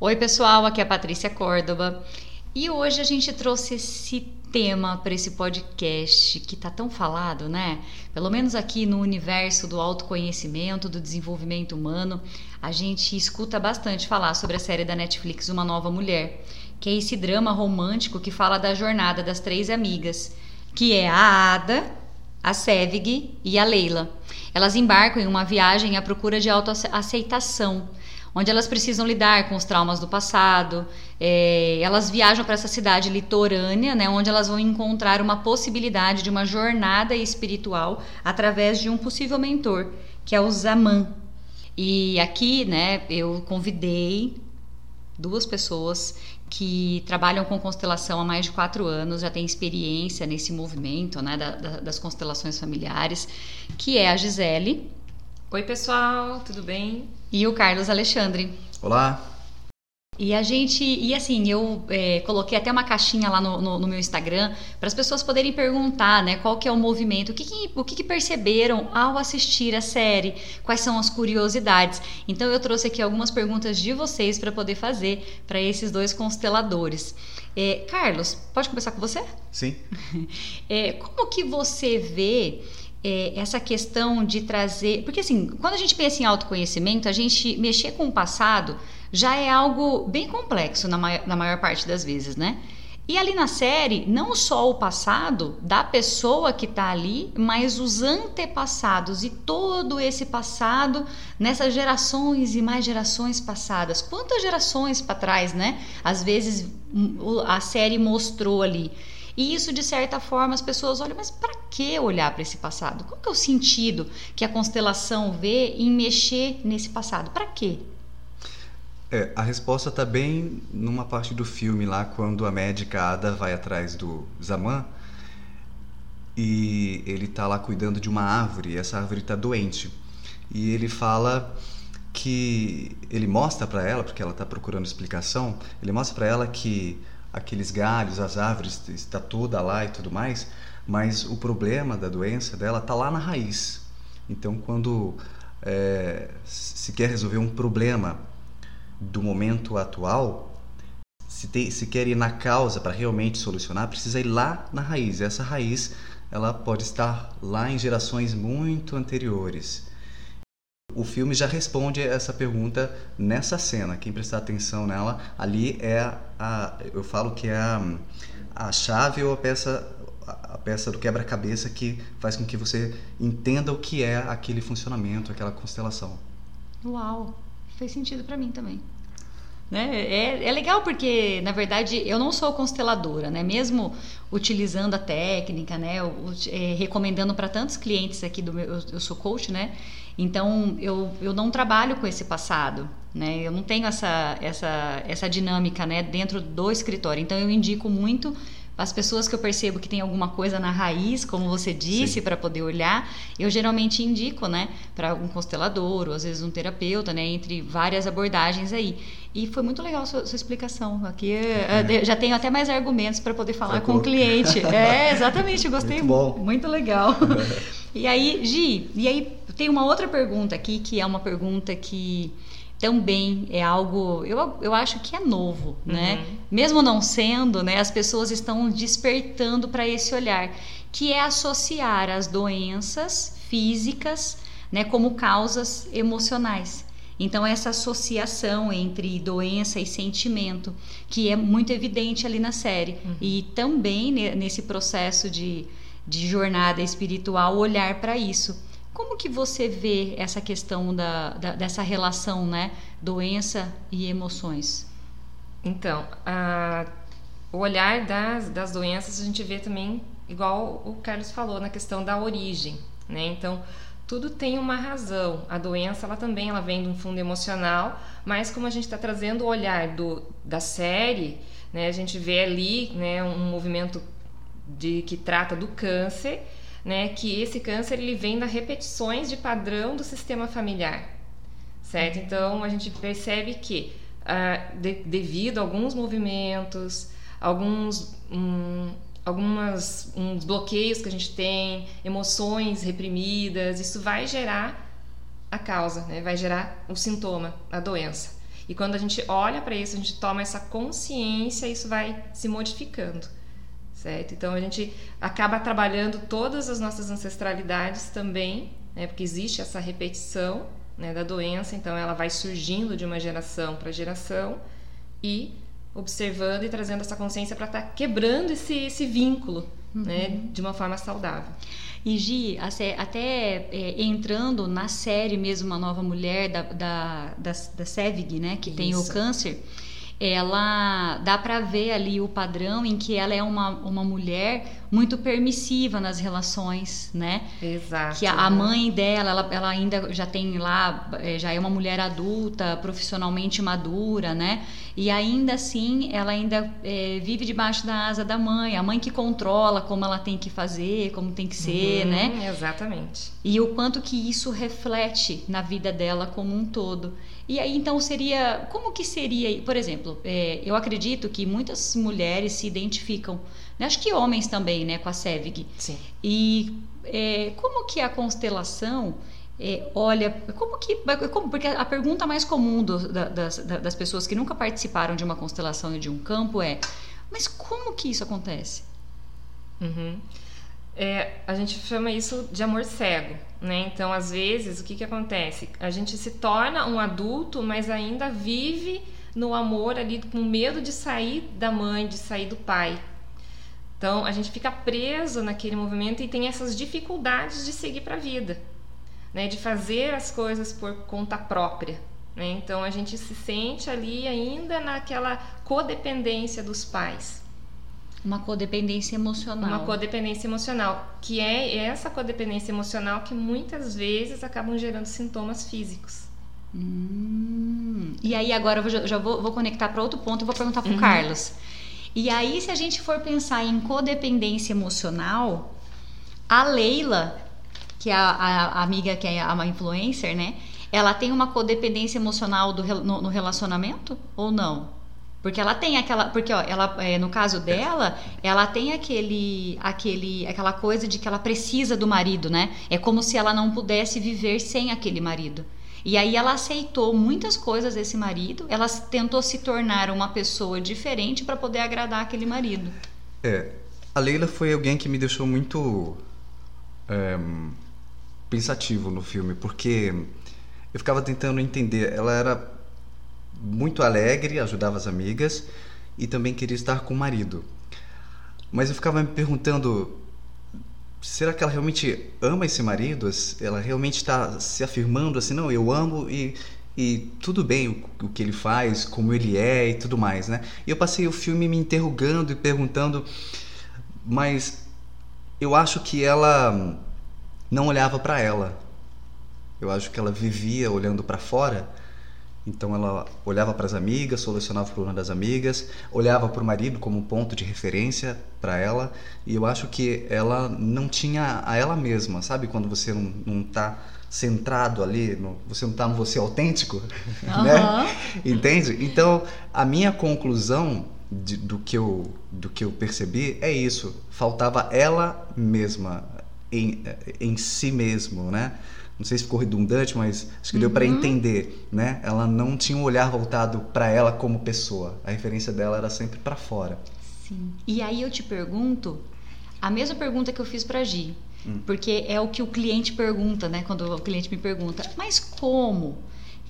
Oi, pessoal, aqui é a Patrícia Córdoba e hoje a gente trouxe esse tema para esse podcast que tá tão falado, né? Pelo menos aqui no universo do autoconhecimento, do desenvolvimento humano, a gente escuta bastante falar sobre a série da Netflix Uma Nova Mulher, que é esse drama romântico que fala da jornada das três amigas, que é a Ada, a Sevig e a Leila. Elas embarcam em uma viagem à procura de autoaceitação onde elas precisam lidar com os traumas do passado. É, elas viajam para essa cidade litorânea, né, onde elas vão encontrar uma possibilidade de uma jornada espiritual através de um possível mentor, que é o Zaman. E aqui, né, eu convidei duas pessoas que trabalham com constelação há mais de quatro anos, já têm experiência nesse movimento né, da, da, das constelações familiares, que é a Gisele. Oi, pessoal, tudo bem? e o Carlos Alexandre. Olá! E a gente, e assim, eu é, coloquei até uma caixinha lá no, no, no meu Instagram para as pessoas poderem perguntar, né, qual que é o movimento, o que, que o que, que, perceberam ao assistir a série, quais são as curiosidades. Então eu trouxe aqui algumas perguntas de vocês para poder fazer para esses dois consteladores. É, Carlos, pode começar com você? Sim. É, como que você vê é, essa questão de trazer. Porque, assim, quando a gente pensa em autoconhecimento, a gente mexer com o passado já é algo bem complexo na maior, na maior parte das vezes, né? E ali na série, não só o passado da pessoa que está ali, mas os antepassados e todo esse passado nessas gerações e mais gerações passadas. Quantas gerações para trás, né? Às vezes a série mostrou ali. E isso, de certa forma, as pessoas olham, mas para que olhar para esse passado? Qual que é o sentido que a constelação vê em mexer nesse passado? Para quê? É, a resposta está bem numa parte do filme lá, quando a médica Ada vai atrás do Zaman e ele está lá cuidando de uma árvore e essa árvore está doente. E ele fala que ele mostra para ela, porque ela está procurando explicação, ele mostra para ela que aqueles galhos, as árvores, está toda lá e tudo mais, mas o problema da doença dela está lá na raiz. Então, quando é, se quer resolver um problema do momento atual, se, tem, se quer ir na causa para realmente solucionar, precisa ir lá na raiz. Essa raiz ela pode estar lá em gerações muito anteriores. O filme já responde essa pergunta nessa cena. Quem prestar atenção nela, ali é a, eu falo que é a, a chave ou a peça a peça do quebra-cabeça que faz com que você entenda o que é aquele funcionamento, aquela constelação. Uau, fez sentido para mim também. Né? É, é legal porque, na verdade, eu não sou consteladora, né? Mesmo utilizando a técnica, né? Eu, é, recomendando para tantos clientes aqui do meu, eu, eu sou coach, né? Então eu, eu não trabalho com esse passado, né? Eu não tenho essa, essa, essa dinâmica, né? Dentro do escritório. Então eu indico muito as pessoas que eu percebo que tem alguma coisa na raiz, como você disse, para poder olhar, eu geralmente indico, né, para um constelador ou às vezes um terapeuta, né, entre várias abordagens aí. E foi muito legal a sua, sua explicação. Aqui é. já tenho até mais argumentos para poder falar com o cliente. É, exatamente, gostei muito, bom. muito legal. e aí, Gi, e aí tem uma outra pergunta aqui que é uma pergunta que também é algo, eu, eu acho que é novo, né? uhum. Mesmo não sendo, né? As pessoas estão despertando para esse olhar, que é associar as doenças físicas, né, como causas emocionais. Então essa associação entre doença e sentimento, que é muito evidente ali na série, uhum. e também nesse processo de, de jornada espiritual olhar para isso. Como que você vê essa questão da, da, dessa relação, né, doença e emoções? Então, a, o olhar das, das doenças a gente vê também, igual o Carlos falou, na questão da origem, né? Então, tudo tem uma razão. A doença, ela também ela vem de um fundo emocional, mas como a gente está trazendo o olhar do, da série, né, a gente vê ali né, um movimento de que trata do câncer né, que esse câncer ele vem das repetições de padrão do sistema familiar, certo? Então a gente percebe que uh, de, devido a alguns movimentos, alguns um, algumas uns bloqueios que a gente tem, emoções reprimidas, isso vai gerar a causa, né? vai gerar o sintoma, a doença. E quando a gente olha para isso, a gente toma essa consciência, isso vai se modificando. Certo? Então a gente acaba trabalhando todas as nossas ancestralidades também, né? porque existe essa repetição né, da doença, então ela vai surgindo de uma geração para geração e observando e trazendo essa consciência para estar tá quebrando esse, esse vínculo né, uhum. né, de uma forma saudável. E Gi, até é, entrando na série mesmo, uma nova mulher da, da, da, da Sevig, né, que Isso. tem o câncer, ela dá para ver ali o padrão em que ela é uma, uma mulher muito permissiva nas relações, né? Exato. Que a, a mãe dela, ela, ela, ainda já tem lá, é, já é uma mulher adulta, profissionalmente madura, né? E ainda assim, ela ainda é, vive debaixo da asa da mãe, a mãe que controla como ela tem que fazer, como tem que ser, uhum, né? Exatamente. E o quanto que isso reflete na vida dela como um todo. E aí então seria, como que seria, por exemplo, é, eu acredito que muitas mulheres se identificam, né, acho que homens também, né, com a Sevig. Sim. E é, como que a constelação é, olha, como que, como, porque a pergunta mais comum do, da, das, das pessoas que nunca participaram de uma constelação e de um campo é, mas como que isso acontece? Uhum. É, a gente chama isso de amor cego, né? Então, às vezes, o que, que acontece? A gente se torna um adulto, mas ainda vive no amor ali, com medo de sair da mãe, de sair do pai. Então, a gente fica preso naquele movimento e tem essas dificuldades de seguir para a vida, né? De fazer as coisas por conta própria. Né? Então, a gente se sente ali ainda naquela codependência dos pais. Uma codependência emocional. Uma codependência emocional, que é essa codependência emocional que muitas vezes acabam gerando sintomas físicos. Hum. E aí agora eu já, já vou, vou, conectar para outro ponto e vou perguntar para o uhum. Carlos. E aí se a gente for pensar em codependência emocional, a Leila, que é a, a, a amiga que é uma influencer, né? Ela tem uma codependência emocional do, no, no relacionamento ou não? Porque ela tem aquela, porque ó, ela é, no caso dela, ela tem aquele, aquele, aquela coisa de que ela precisa do marido, né? É como se ela não pudesse viver sem aquele marido. E aí ela aceitou muitas coisas desse marido, ela tentou se tornar uma pessoa diferente para poder agradar aquele marido. É, a Leila foi alguém que me deixou muito é, pensativo no filme, porque eu ficava tentando entender. Ela era muito alegre, ajudava as amigas e também queria estar com o marido. Mas eu ficava me perguntando: será que ela realmente ama esse marido? Ela realmente está se afirmando assim, não, eu amo e, e tudo bem o, o, que ele faz, como ele é e tudo mais, né? E eu passei o filme me interrogando e perguntando, mas eu acho que ela não olhava para ela. Eu acho que ela vivia olhando para fora então ela olhava para as amigas, solucionava o problema das amigas, olhava para o marido como um ponto de referência para ela, e eu acho que ela não tinha a ela mesma, sabe? Quando você não está centrado ali, no, você não está no você autêntico, uhum. né? Entende? Então a minha conclusão de, do, que eu, do que eu percebi é isso: faltava ela mesma em, em si mesmo, né? Não sei se ficou redundante, mas acho que deu para uhum. entender, né? Ela não tinha um olhar voltado para ela como pessoa. A referência dela era sempre para fora. Sim. E aí eu te pergunto a mesma pergunta que eu fiz para Gi, hum. porque é o que o cliente pergunta, né? Quando o cliente me pergunta, mas como?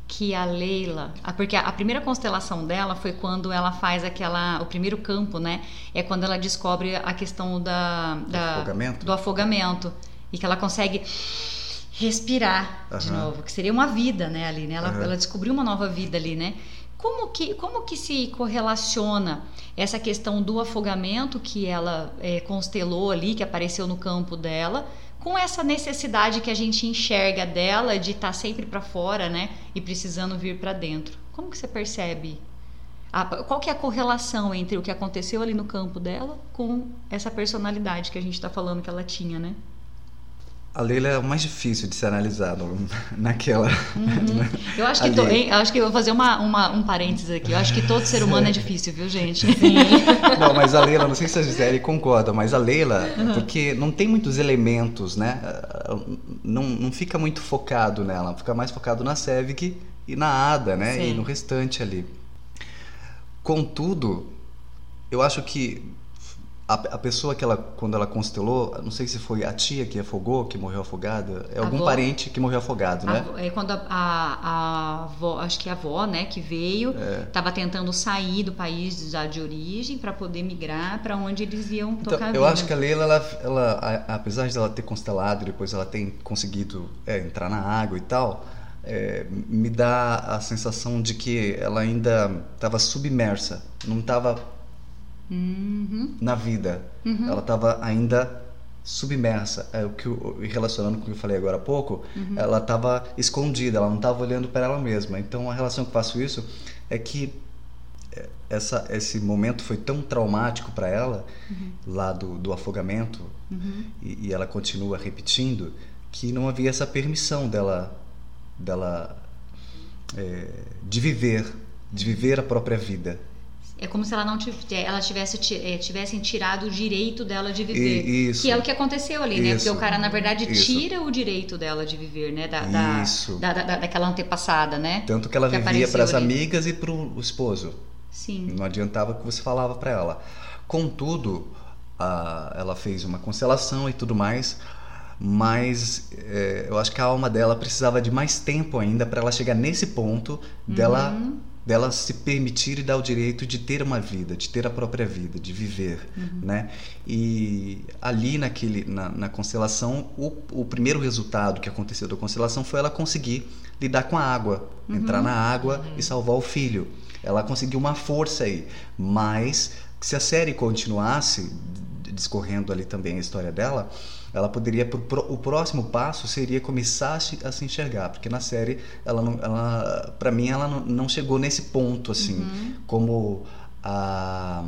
que a Leila, porque a primeira constelação dela foi quando ela faz aquela, o primeiro campo, né? É quando ela descobre a questão da, da afogamento. do afogamento e que ela consegue respirar uhum. de novo, que seria uma vida, né, ali, né? Ela, uhum. ela descobriu uma nova vida ali, né? Como que, como que se correlaciona essa questão do afogamento que ela é, constelou ali, que apareceu no campo dela, com essa necessidade que a gente enxerga dela de estar tá sempre para fora, né? E precisando vir para dentro. Como que você percebe? A, qual que é a correlação entre o que aconteceu ali no campo dela com essa personalidade que a gente está falando que ela tinha, né? A Leila é o mais difícil de ser analisado naquela. Uhum. Né? Eu acho que to, hein, acho que eu vou fazer uma, uma, um parênteses aqui. Eu acho que todo ser humano é difícil, viu, gente? Sim. Não, mas a Leila, não sei se a Gisele concorda, mas a Leila, uhum. porque não tem muitos elementos, né? Não, não fica muito focado nela, fica mais focado na Sevig e na Ada, né? Sim. E no restante ali. Contudo, eu acho que a, a, pessoa que ela, quando ela constelou, não sei se foi a tia que afogou, que morreu afogada, é algum avó. parente que morreu afogado, né? A, é quando a, a, a, avó, acho que a avó, né, que veio, estava é. tentando sair do país já de origem para poder migrar para onde eles iam então, tocar então, Eu acho que a Leila, ela, ela, apesar de ela ter constelado, depois ela ter conseguido é, entrar na água e tal, é, me dá a sensação de que ela ainda estava submersa, não estava uhum. na vida. Uhum. Ela estava ainda submersa. É o que relacionando com o que eu falei agora há pouco, uhum. ela estava escondida, ela não estava olhando para ela mesma. Então a relação que eu faço isso é que é, essa, esse momento foi tão traumático para ela uhum. lá do, do afogamento uhum. e, e, ela continua repetindo que não havia essa permissão dela dela é, de viver de viver a própria vida é como se ela não tivesse, ela tivesse é, tivessem tirado o direito dela de viver. Isso, que é o que aconteceu ali, né? Porque o cara, na verdade, isso. tira o direito dela de viver, né? Da, da, da, da, daquela antepassada, né? Tanto que ela que vivia para as amigas e para o esposo. Sim. Não adiantava o que você falava para ela. Contudo, a, ela fez uma constelação e tudo mais, mas é, eu acho que a alma dela precisava de mais tempo ainda para ela chegar nesse ponto dela uhum dela se permitir e dar o direito de ter uma vida, de ter a própria vida, de viver, uhum. né? E ali naquele, na, na constelação, o, o, primeiro resultado que aconteceu da constelação foi ela conseguir lidar com a água, uhum. entrar na água uhum. e salvar o filho. Ela conseguiu uma força aí, mas se a série continuasse discorrendo ali também a história dela, ela poderia o próximo passo seria começar a se, enxergar porque na série ela não ela para mim ela não, não, chegou nesse ponto assim uhum. como a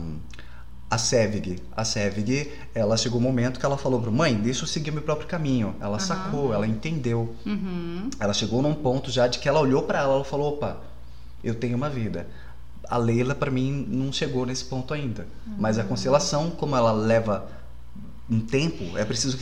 a Sevig, a Sevig, ela chegou um momento que ela falou para mãe, deixa eu seguir meu próprio caminho. Ela uhum. sacou, ela entendeu. Uhum. Ela chegou num ponto já de que ela olhou para ela, ela falou, opa, eu tenho uma vida. A Leila para mim não chegou nesse ponto ainda. Mas a uhum. constelação, como ela leva um tempo, é preciso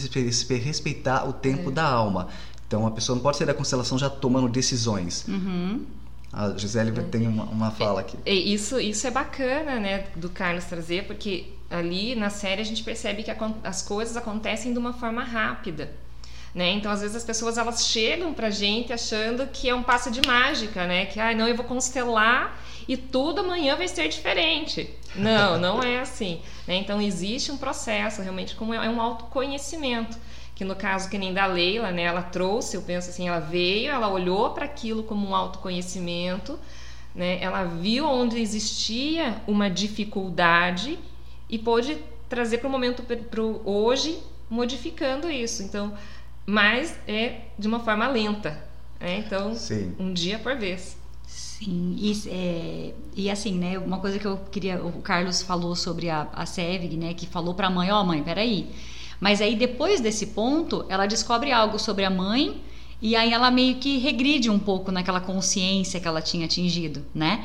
respeitar o tempo é. da alma. Então a pessoa não pode sair da constelação já tomando decisões. Uhum. A Gisele é. tem uma, uma fala aqui. É, isso, isso é bacana, né, do Carlos trazer, porque ali na série a gente percebe que a, as coisas acontecem de uma forma rápida. Né? Então, às vezes as pessoas elas chegam pra gente achando que é um passo de mágica, né? Que, ah, não, eu vou constelar e tudo amanhã vai ser diferente. Não, não é assim. Né? Então existe um processo, realmente, como é um autoconhecimento. Que no caso que nem da Leila, né, ela trouxe, eu penso assim, ela veio, ela olhou para aquilo como um autoconhecimento, né, ela viu onde existia uma dificuldade e pôde trazer para o momento para hoje, modificando isso. Então, mas é de uma forma lenta. Né? Então, Sim. um dia por vez. Sim, e, é, e assim, né, uma coisa que eu queria, o Carlos falou sobre a, a Sevig, né, que falou para a mãe, ó oh, mãe, peraí, mas aí depois desse ponto, ela descobre algo sobre a mãe e aí ela meio que regride um pouco naquela consciência que ela tinha atingido, né?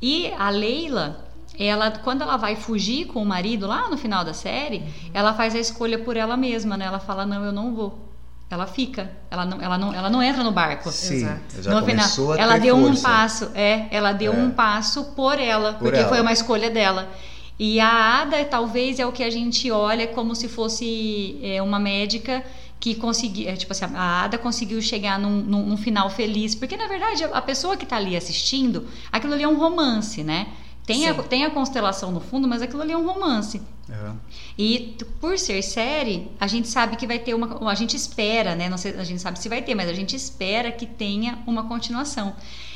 E a Leila, ela quando ela vai fugir com o marido lá no final da série, ela faz a escolha por ela mesma, né? Ela fala não, eu não vou ela fica, ela não, ela não, ela não entra no barco. Sim, Exato. já no começou final, a ela deu força. um passo, é, ela deu é. um passo por ela, por porque ela. foi uma escolha dela. E a Ada talvez é o que a gente olha como se fosse é, uma médica que conseguiu, é, tipo assim, a Ada conseguiu chegar num, num, num final feliz, porque na verdade a pessoa que está ali assistindo, aquilo ali é um romance, né? Tem a, tem a constelação no fundo, mas aquilo ali é um romance. É. E por ser série, a gente sabe que vai ter uma. A gente espera, né? Não sei, a gente sabe se vai ter, mas a gente espera que tenha uma continuação.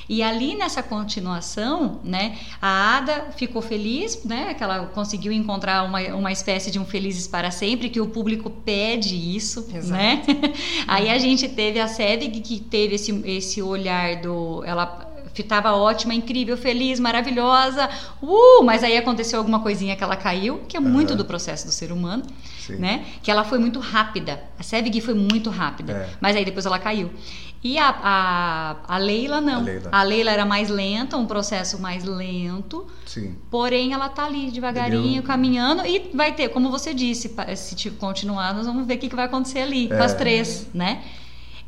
E ali nessa continuação, né, a Ada ficou feliz, né, que ela conseguiu encontrar uma, uma espécie de um felizes para sempre, que o público pede isso, Exato. né? Aí a gente teve a Sevig que teve esse, esse olhar do ela estava ótima, incrível, feliz, maravilhosa, uh, mas aí aconteceu alguma coisinha que ela caiu, que é muito do processo do ser humano, Sim. né? Que ela foi muito rápida. A Sevig foi muito rápida, é. mas aí depois ela caiu. E a, a, a Leila não. A Leila. a Leila. era mais lenta, um processo mais lento. Sim. Porém, ela tá ali devagarinho, caminhando. E vai ter, como você disse, se continuar, nós vamos ver o que, que vai acontecer ali é. com as três, né?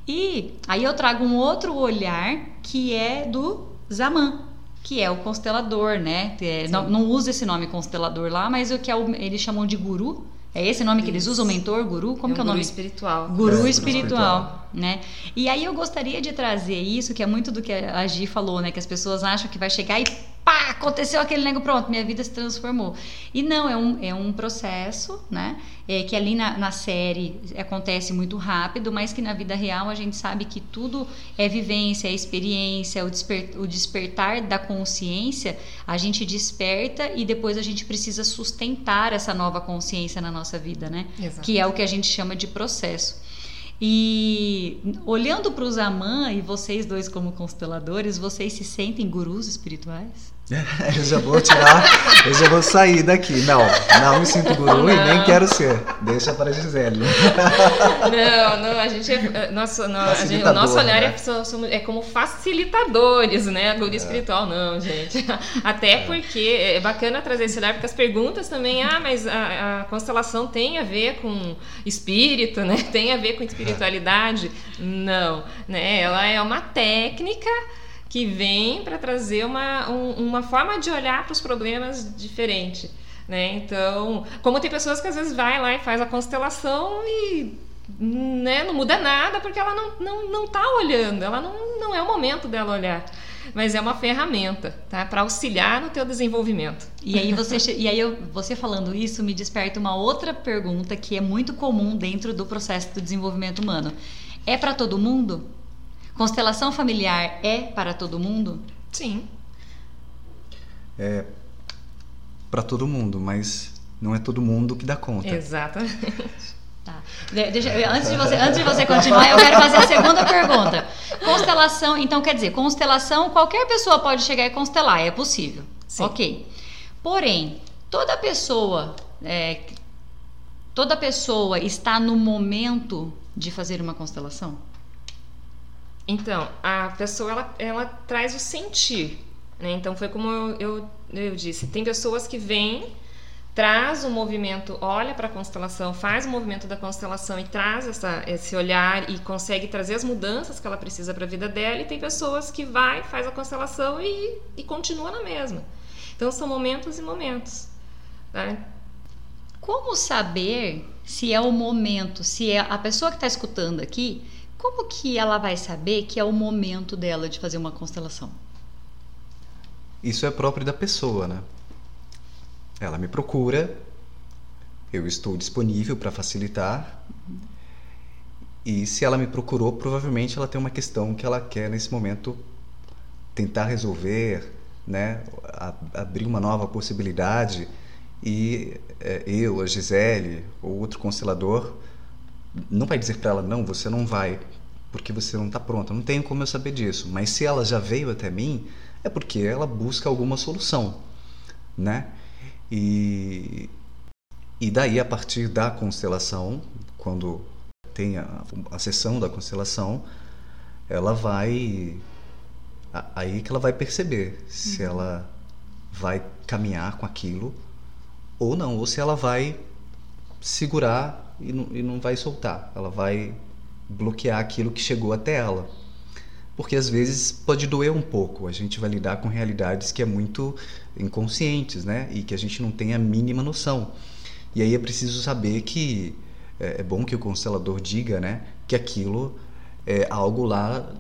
E aí eu trago um outro olhar que é do Zaman, que é o constelador, né? É, não, não usa esse nome constelador lá, mas o que é o, eles chamam de guru. É esse nome que eles usam, mentor, guru? Como é que é o nome? Guru espiritual. Guru É, espiritual, espiritual. né? E aí eu gostaria de trazer isso, que é muito do que a Gi falou, né? Que as pessoas acham que vai chegar e pá, aconteceu aquele negócio, pronto, minha vida se transformou. E não, é um, é um processo, né? É, que ali na, na série acontece muito rápido, mas que na vida real a gente sabe que tudo é vivência, é experiência, o, desper, o despertar da consciência, a gente desperta e depois a gente precisa sustentar essa nova consciência na nossa vida, né? Exato. Que é o que a gente chama de processo. E olhando para os Amã e vocês dois como consteladores, vocês se sentem gurus espirituais? Eu já vou tirar, eu já vou sair daqui. Não, não me sinto guru e nem Não. quero ser. Deixa para a Gisele. Não, não, a gente é. Nosso, não, a gente- o nosso olhar né? é, so- somos- é como facilitadores, né? A guru espiritual, não, gente. Até porque é bacana trazer esse olhar, porque as perguntas também, ah, mas a, a constelação tem a ver com espírito, né? Tem a ver com espiritualidade? Não, né? Ela é uma técnica que vem para trazer uma, um- uma forma de olhar para os problemas diferente. Né? Então, como tem pessoas que às vezes vai lá e faz a constelação e né, não muda nada porque ela não, não, não tá olhando, ela não, não é o momento dela olhar. Mas é uma ferramenta, tá? Para auxiliar no teu desenvolvimento. E aí você e aí eu, você falando isso me desperta uma outra pergunta que é muito comum dentro do processo do desenvolvimento humano. É para todo mundo? Constelação familiar é para todo mundo? Sim. Para todo mundo, mas não é todo mundo que dá conta. Exatamente. Tá. De- deixa- antes, de você, antes de você continuar, eu quero fazer a segunda pergunta. Constelação, então quer dizer, constelação, qualquer pessoa pode chegar e constelar, é possível. Sim. Ok. Porém, toda pessoa, é, toda pessoa está no momento de fazer uma constelação? Então, a pessoa ela, ela traz o sentir, né? Então foi como eu, eu, eu disse, tem pessoas que vêm, traz o movimento, olha para a constelação, faz o movimento da constelação e traz essa, esse olhar e consegue trazer as mudanças que ela precisa para a vida dela, e tem pessoas que vai, faz a constelação e, e continua na mesma. Então são momentos e momentos. Tá? Como saber se é o momento, se é a pessoa que está escutando aqui, como que ela vai saber que é o momento dela de fazer uma constelação? Isso é próprio da pessoa, né? Ela me procura, eu estou disponível para facilitar. E se ela me procurou, provavelmente ela tem uma questão que ela quer nesse momento tentar resolver, né? Abrir uma nova possibilidade. E é, eu, a Gisele ou outro constelador não vai dizer para ela não, você não vai, porque você não está pronta. Não tenho como eu saber disso. Mas se ela já veio até mim, é porque ela busca alguma solução, né? E e daí a partir da constelação, quando tem a, a sessão da constelação, ela vai aí que ela vai perceber se ela vai caminhar com aquilo ou não, ou se ela vai segurar e não, e não vai soltar, ela vai bloquear aquilo que chegou até ela. Porque às vezes pode doer um pouco, a gente vai lidar com realidades que é muito inconscientes, né? E que a gente não tem a mínima noção. E aí é preciso saber que é, é bom que o constelador diga, né? Que aquilo é algo lá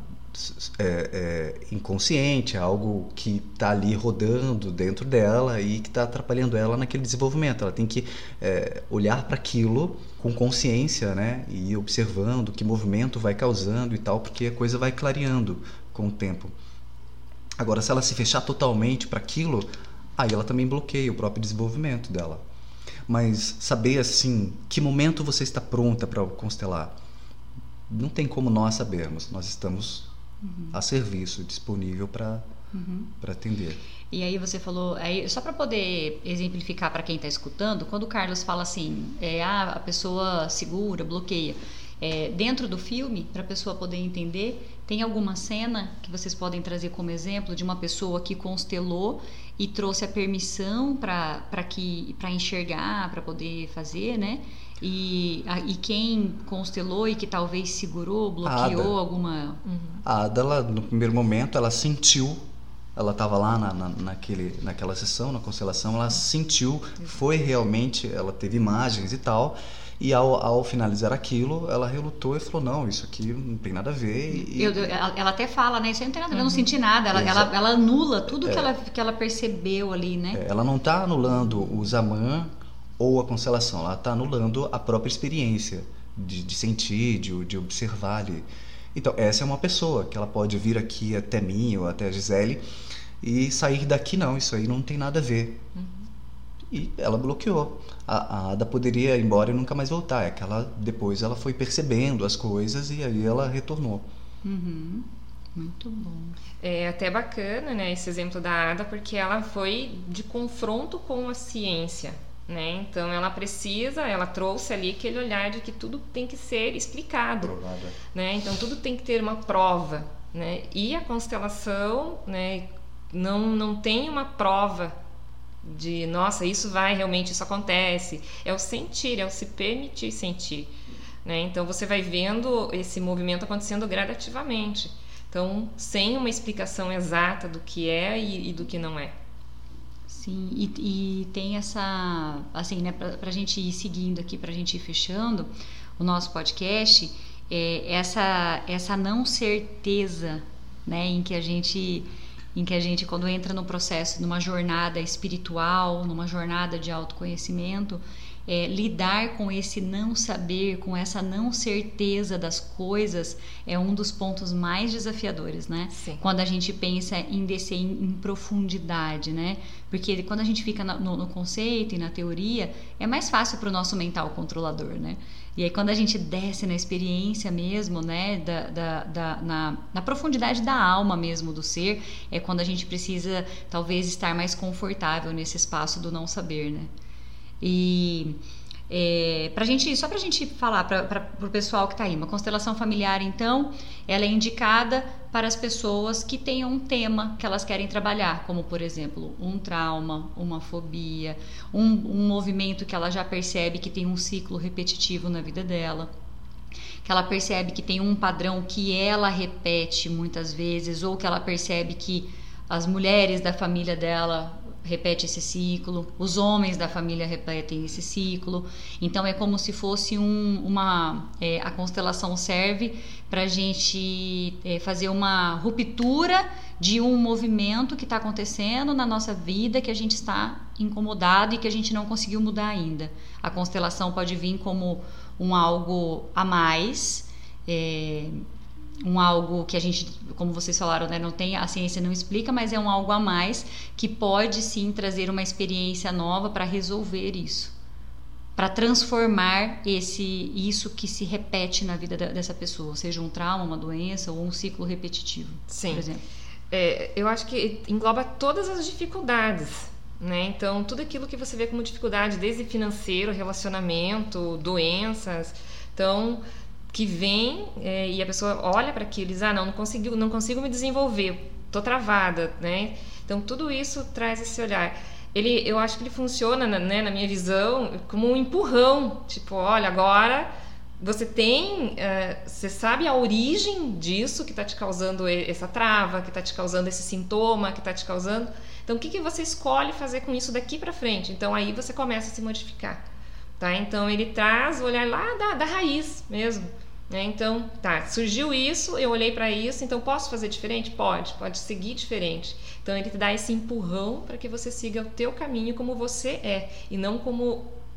é, é, inconsciente, é algo que está ali rodando dentro dela e que está atrapalhando ela naquele desenvolvimento. Ela tem que é, olhar para aquilo com consciência, né? E ir observando que movimento vai causando e tal, porque a coisa vai clareando com o tempo. Agora, se ela se fechar totalmente para aquilo, aí ela também bloqueia o próprio desenvolvimento dela. Mas saber assim, que momento você está pronta para constelar? Não tem como nós sabermos. Nós estamos a serviço, disponível para para atender. E aí você falou, aí, só para poder exemplificar para quem está escutando, quando o Carlos fala assim, é, ah, a pessoa segura, bloqueia, é, dentro do filme, para a pessoa poder entender, tem alguma cena que vocês podem trazer como exemplo de uma pessoa que constelou e trouxe a permissão para que para enxergar, para poder fazer, né? E, a, e quem constelou e que talvez segurou, bloqueou alguma. Uhum. A Ada, ela, no primeiro momento, ela sentiu ela estava lá na, na, naquele, naquela sessão, na constelação, ela sentiu, foi realmente, ela teve imagens e tal, e ao, ao finalizar aquilo, ela relutou e falou: Não, isso aqui não tem nada a ver. E... Eu, ela, ela, até fala, né? Isso aí não tem nada a ver, eu não uhum. senti nada. Ela, ela, ela, anula tudo é, que, ela, que ela percebeu ali, né? É, ela não está anulando o Zaman ou a constelação, ela está anulando a própria experiência de, de sentir, de, de observar ali. Então, essa é uma pessoa que ela pode vir aqui até mim ou até a Gisele e sair daqui não, isso aí não tem nada a ver. Uhum. E ela bloqueou. A, a Ada poderia ir embora e nunca mais voltar. É que ela, depois ela foi percebendo as coisas e aí ela retornou. Uhum. Muito bom. É até bacana, né, esse exemplo da Ada, porque ela foi de confronto com a ciência. Né? Então ela precisa, ela trouxe ali aquele olhar de que tudo tem que ser explicado, né? Então tudo tem que ter uma prova, né? E a constelação, né? Não não tem uma prova de nossa isso vai realmente isso acontece. É o sentir, é o se permitir sentir, né? Então você vai vendo esse movimento acontecendo gradativamente. Então sem uma explicação exata do que é e, e do que não é. Sim, e, e tem essa, assim, né, para a gente ir seguindo aqui, para a gente ir fechando o nosso podcast, é, essa, essa não certeza, né, em que a gente, em que a gente, quando entra no processo, numa jornada espiritual, numa jornada de autoconhecimento, é, lidar com esse não saber, com essa não certeza das coisas, é um dos pontos mais desafiadores, né? Sim. Quando a gente pensa em descer em, em profundidade, né? Porque quando a gente fica no, no, conceito e na teoria, é mais fácil para o nosso mental controlador, né? E aí quando a gente desce na experiência mesmo, né, da, da, da na, na, profundidade da alma mesmo do ser, é quando a gente precisa talvez estar mais confortável nesse espaço do não saber, né? E é, pra gente, só para a gente falar para o pessoal que está aí, uma constelação familiar, então, ela é indicada para as pessoas que tenham um tema que elas querem trabalhar, como por exemplo, um trauma, uma fobia, um, um movimento que ela já percebe que tem um ciclo repetitivo na vida dela que ela percebe que tem um padrão que ela repete muitas vezes, ou que ela percebe que as mulheres da família dela repete esse ciclo, os homens da família repetem esse ciclo. Então é como se fosse um, uma. É, a constelação serve para a gente é, fazer uma ruptura de um movimento que está acontecendo na nossa vida que a gente está incomodado e que a gente não conseguiu mudar ainda. A constelação pode vir como um algo a mais. É, um algo que a gente, como vocês falaram, né, não tem a ciência não explica, mas é um algo a mais que pode sim trazer uma experiência nova para resolver isso, para transformar esse isso que se repete na vida dessa pessoa, seja um trauma, uma doença ou um ciclo repetitivo, sim. por exemplo. É, eu acho que engloba todas as dificuldades. Né? Então, tudo aquilo que você vê como dificuldade, desde financeiro, relacionamento, doenças. Então, que vem é, e a pessoa olha para aquilo e diz: ah, não, não consigo, não consigo me desenvolver, tô travada, né? Então tudo isso traz esse olhar. Ele, eu acho que ele funciona, né, na minha visão, como um empurrão, tipo, olha, agora você tem, é, você sabe a origem disso que está te causando essa trava, que está te causando esse sintoma, que está te causando. Então, o que, que você escolhe fazer com isso daqui para frente? Então, aí você começa a se modificar, tá? Então, ele traz o olhar lá da, da raiz mesmo. Né? Então, tá, surgiu isso, eu olhei para isso, então posso fazer diferente? Pode, pode seguir diferente. Então ele te dá esse empurrão para que você siga o teu caminho como você é e não como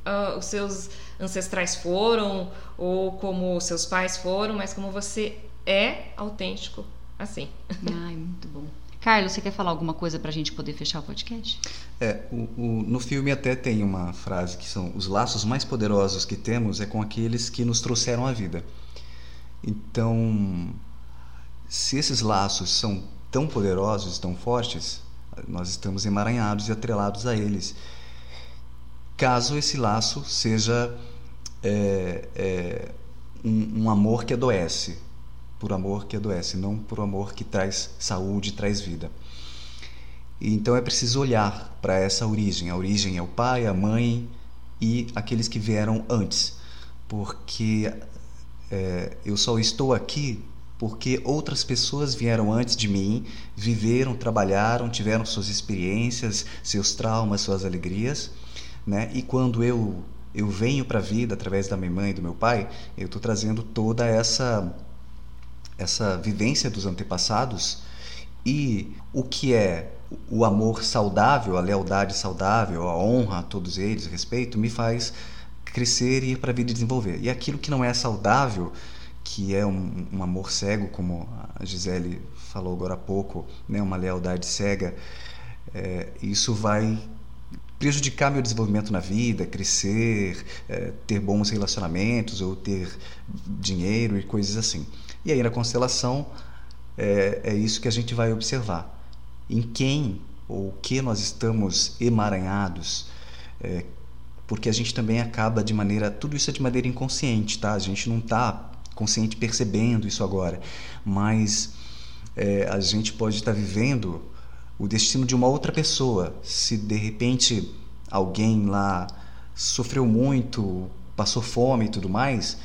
uh, os seus ancestrais foram ou como os seus pais foram, mas como você é autêntico assim. Ai, muito bom. Carlos, você quer falar alguma coisa para a gente poder fechar o podcast? É, o, o, no filme até tem uma frase que são os laços mais poderosos que temos é com aqueles que nos trouxeram a vida. Então, se esses laços são tão poderosos, tão fortes, nós estamos emaranhados e atrelados a eles. Caso esse laço seja é, é, um, um, amor que adoece, por amor que adoece, não por amor que traz saúde, traz vida. Então é preciso olhar para essa origem. A origem é o pai, a mãe e aqueles que vieram antes. porque é, eu só estou aqui porque outras pessoas vieram antes de mim, viveram, trabalharam, tiveram suas experiências, seus traumas, suas alegrias, né? E quando eu eu venho para a vida através da minha mãe e do meu pai, eu estou trazendo toda essa essa vivência dos antepassados e o que é o amor saudável, a lealdade saudável, a honra a todos eles, respeito, me faz crescer e ir para a vida e desenvolver. E aquilo que não é saudável, que é um, um, amor cego, como a Gisele falou agora há pouco, né, uma lealdade cega, é, isso vai prejudicar meu desenvolvimento na vida, crescer, é, ter bons relacionamentos ou ter dinheiro e coisas assim. E aí na constelação é, é isso que a gente vai observar. Em quem ou que nós estamos emaranhados, é, porque a gente também acaba de maneira. Tudo isso é de maneira inconsciente, tá? A gente não está consciente percebendo isso agora, mas é, a gente pode estar tá vivendo o destino de uma outra pessoa. Se de repente alguém lá sofreu muito, passou fome e tudo mais,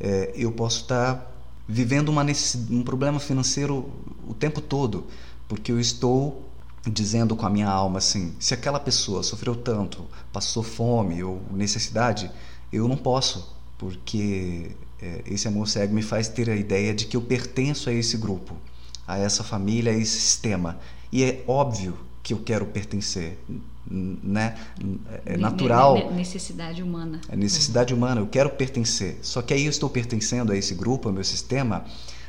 é, eu posso estar tá vivendo uma, um problema financeiro o tempo todo, porque eu estou dizendo com a minha alma assim: se aquela pessoa sofreu tanto, passou fome ou necessidade, eu não posso, porque é, esse amor cego me faz ter a ideia de que eu pertenço a esse grupo, a essa família, a esse sistema. E é óbvio que eu quero pertencer, né? É natural. Necessidade humana. É necessidade humana, eu quero pertencer. Só que aí eu estou pertencendo a esse grupo, ao meu sistema,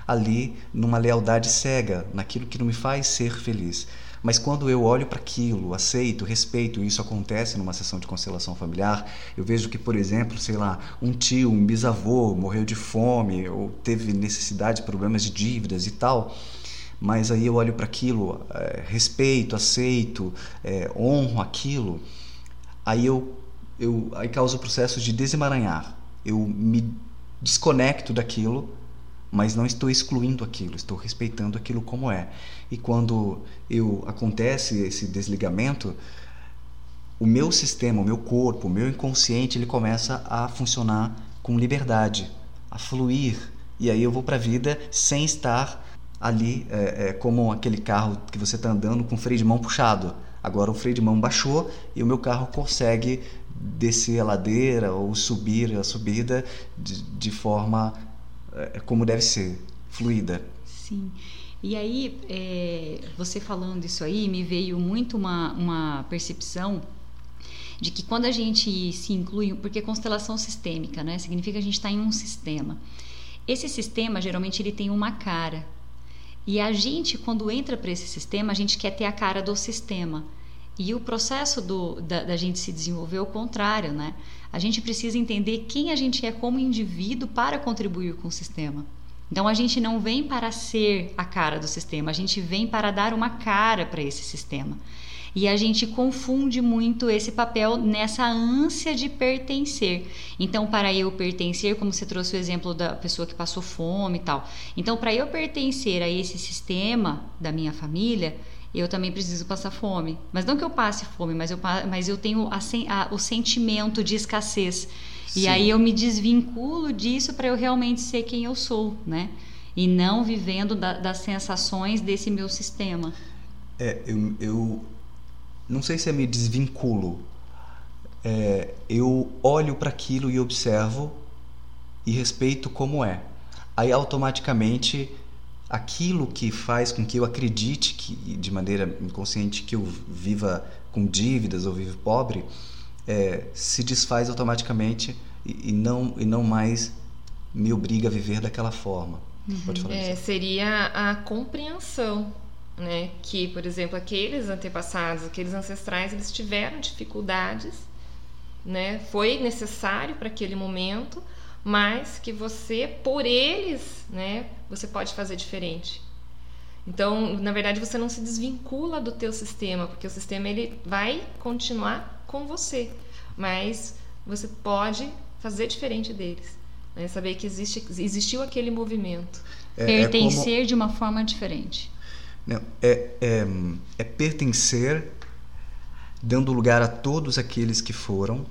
ali numa lealdade cega, naquilo que não me faz ser feliz. Mas quando eu olho para aquilo, aceito, respeito, e isso acontece numa sessão de constelação familiar, eu vejo que, por exemplo, sei lá, um tio, um bisavô morreu de fome ou teve necessidade, problemas de dívidas e tal. Mas aí eu olho para aquilo, é, respeito, aceito, é, honro aquilo, aí eu, eu aí causa o processo de desemaranhar. Eu me desconecto daquilo mas não estou excluindo aquilo, estou respeitando aquilo como é. E quando eu acontece esse desligamento, o meu sistema, o meu corpo, o meu inconsciente, ele começa a funcionar com liberdade, a fluir. E aí eu vou para a vida sem estar ali é, é, como aquele carro que você está andando com o freio de mão puxado. Agora o freio de mão baixou e o meu carro consegue descer a ladeira ou subir a subida de, de forma como deve ser, fluida. Sim. E aí, é, você falando isso aí, me veio muito uma, uma percepção de que quando a gente se inclui, porque constelação sistêmica, né, significa que a gente está em um sistema. Esse sistema geralmente ele tem uma cara. E a gente, quando entra para esse sistema, a gente quer ter a cara do sistema. E o processo do, da, da, gente se desenvolver é o contrário, né? A gente precisa entender quem a gente é como indivíduo para contribuir com o sistema. Então a gente não vem para ser a cara do sistema, a gente vem para dar uma cara para esse sistema. E a gente confunde muito esse papel nessa ânsia de pertencer. Então, para eu pertencer, como você trouxe o exemplo da pessoa que passou fome e tal. Então, para eu pertencer a esse sistema da minha família, eu também preciso passar fome. Mas não que eu passe fome, mas eu, mas eu tenho a, a, o sentimento de escassez. Sim. E aí eu me desvinculo disso para eu realmente ser quem eu sou, né? E não vivendo da, das sensações desse meu sistema. É, eu, eu não sei se é me desvinculo. É, eu olho para aquilo e observo e respeito como é. Aí automaticamente aquilo que faz com que eu acredite que de maneira inconsciente que eu viva com dívidas ou vivo pobre é, se desfaz automaticamente e, e, não e não mais me obriga a viver daquela forma. Uhum. pode falar é, seria a compreensão né? Que por exemplo aqueles antepassados aqueles ancestrais eles tiveram dificuldades né? Foi necessário para aquele momento mas que você, por eles, né, você pode fazer diferente. Então, na verdade, você não se desvincula do teu sistema, porque o sistema ele vai continuar com você, mas você pode fazer diferente deles. Né? Saber que existe, existiu aquele movimento. É, pertencer é como... de uma forma diferente. Não, é, é, é pertencer dando lugar a todos aqueles que foram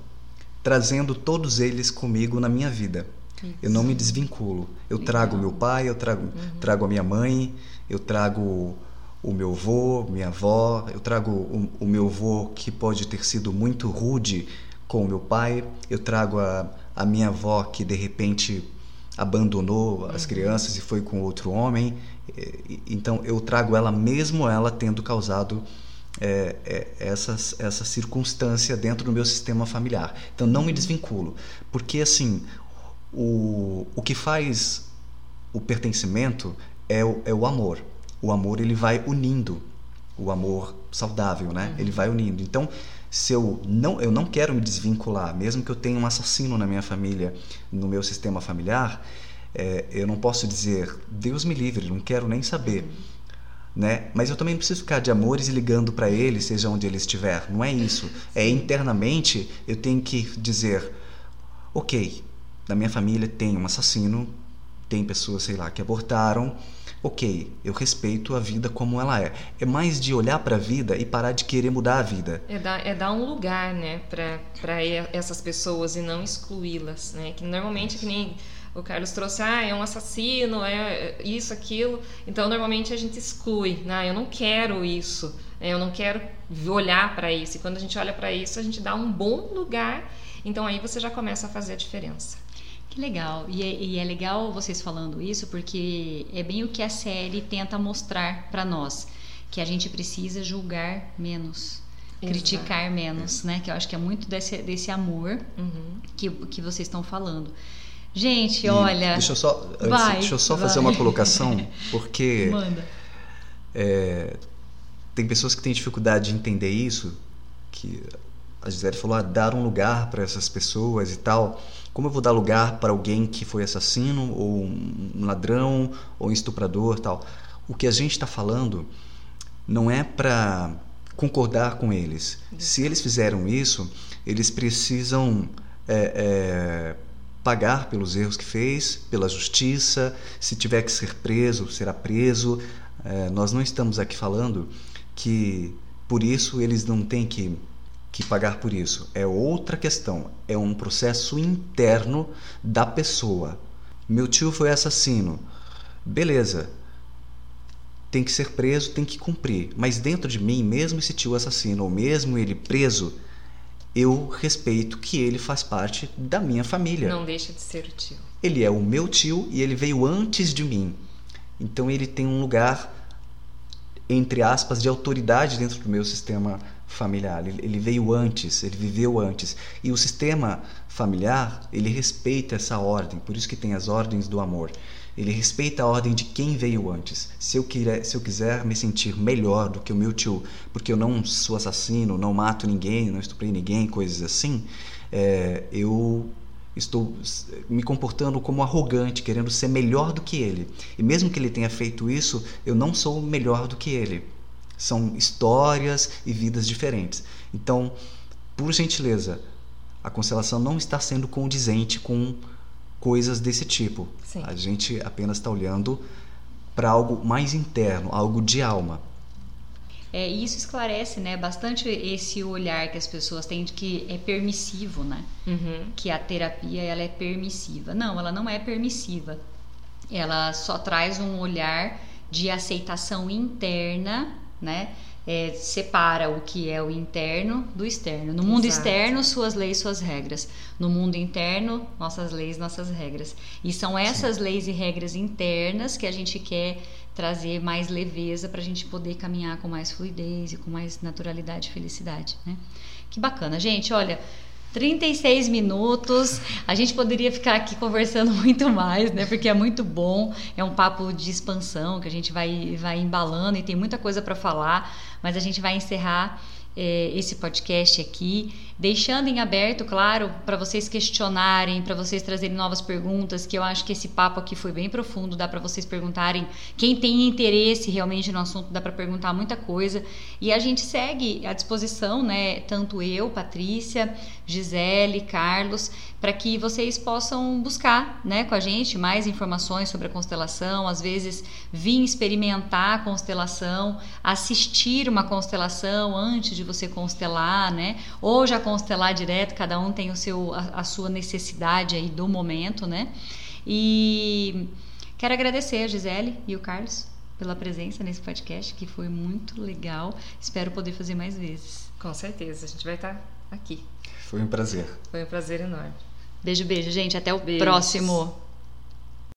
trazendo todos eles comigo na minha vida. Isso. Eu não me desvinculo. Eu Legal. trago meu pai, eu trago, uhum. trago a minha mãe, eu trago o meu avô, minha avó, eu trago o, o meu avô que pode ter sido muito rude com o meu pai, eu trago a, a minha avó que de repente abandonou as uhum. crianças e foi com outro homem. Então eu trago ela mesmo ela tendo causado é, é, essas, essa circunstância dentro do meu sistema familiar. Então não me desvinculo, porque assim o, o que faz o pertencimento é o, é o amor. O amor ele vai unindo, o amor saudável, né? Uhum. Ele vai unindo. Então se eu não eu não quero me desvincular, mesmo que eu tenha um assassino na minha família, no meu sistema familiar, é, eu não posso dizer Deus me livre, não quero nem saber. Uhum. Né? Mas eu também não preciso ficar de amores e ligando para ele, seja onde ele estiver. Não é isso. É internamente eu tenho que dizer, ok, na minha família tem um assassino, tem pessoas, sei lá, que abortaram, ok, eu respeito a vida como ela é. É mais de olhar para a vida e parar de querer mudar a vida. É dar, é dar um lugar, né, para essas pessoas e não excluí-las, né? Que normalmente é que nem o Carlos trouxe, ah, é um assassino, é isso, aquilo. Então normalmente a gente exclui, né? Eu não quero isso, né? eu não quero olhar para isso. E quando a gente olha para isso, a gente dá um bom lugar. Então aí você já começa a fazer a diferença. Que legal. E é, e é, legal vocês falando isso porque é bem o que a série tenta mostrar para nós, que a gente precisa julgar menos. Exato. criticar menos, né? Que eu acho que é muito desse, desse amor uhum. que, que vocês estão falando. Gente, e olha. Deixa eu só, vai, deixa eu só vai. fazer uma colocação, porque Manda. É, tem pessoas que têm dificuldade de entender isso, que a Gisele falou, ah, dar um lugar para essas pessoas e tal. Como eu vou dar lugar para alguém que foi assassino, ou um ladrão, ou um estuprador tal? O que a gente está falando não é para concordar com eles. Se eles fizeram isso, eles precisam é, é, pagar pelos erros que fez, pela justiça. Se tiver que ser preso, será preso. É, nós não estamos aqui falando que por isso eles não têm que que pagar por isso. É outra questão. É um processo interno da pessoa. Meu tio foi assassino. Beleza. Tem que ser preso, tem que cumprir. Mas dentro de mim, mesmo esse tio assassino, ou mesmo ele preso, eu respeito que ele faz parte da minha família. Não deixa de ser o tio. Ele é o meu tio e ele veio antes de mim. Então ele tem um lugar, entre aspas, de autoridade dentro do meu sistema familiar. Ele, veio antes, ele viveu antes. E o sistema familiar, ele respeita essa ordem, por isso que tem as ordens do amor. Ele respeita a ordem de quem veio antes. Se eu, quiser, se eu quiser me sentir melhor do que o meu tio, porque eu não sou assassino, não mato ninguém, não estuprei ninguém, coisas assim, é, eu estou me comportando como arrogante, querendo ser melhor do que ele. E mesmo que ele tenha feito isso, eu não sou melhor do que ele. São histórias e vidas diferentes. Então, por gentileza, a constelação não está sendo condizente com coisas desse tipo. Sim. A gente apenas está olhando para algo mais interno, algo de alma. É, isso esclarece, né, bastante esse olhar que as pessoas têm de que é permissivo, né? Uhum. Que a terapia ela é permissiva. Não, ela não é permissiva. Ela só traz um olhar de aceitação interna né? É, separa o que é o interno do externo. No mundo Exato. externo, suas leis, suas regras. No mundo interno, nossas leis, nossas regras. E são essas Sim. leis e regras internas que a gente quer trazer mais leveza para a gente poder caminhar com mais fluidez e com mais naturalidade e felicidade. Né? Que bacana, gente. Olha, 36 minutos. A gente poderia ficar aqui conversando muito mais, né? Porque é muito bom. É um papo de expansão que a gente vai, vai embalando e tem muita coisa para falar. Mas a gente vai encerrar é, esse podcast aqui, deixando em aberto, claro, para vocês questionarem, para vocês trazerem novas perguntas, que eu acho que esse papo aqui foi bem profundo, dá para vocês perguntarem. Quem tem interesse realmente no assunto, dá para perguntar muita coisa. E a gente segue à disposição, né? Tanto eu, Patrícia, Gisele, Carlos, para que vocês possam buscar né, com a gente mais informações sobre a constelação, às vezes vir experimentar a constelação, assistir uma constelação antes de você constelar, né? Ou já constelar direto, cada um tem o seu, a, a sua necessidade aí do momento, né? E quero agradecer a Gisele e o Carlos pela presença nesse podcast, que foi muito legal. Espero poder fazer mais vezes. Com certeza, a gente vai estar aqui. Foi um prazer. Foi um prazer enorme. Beijo, beijo, gente. Até o Beijos. próximo.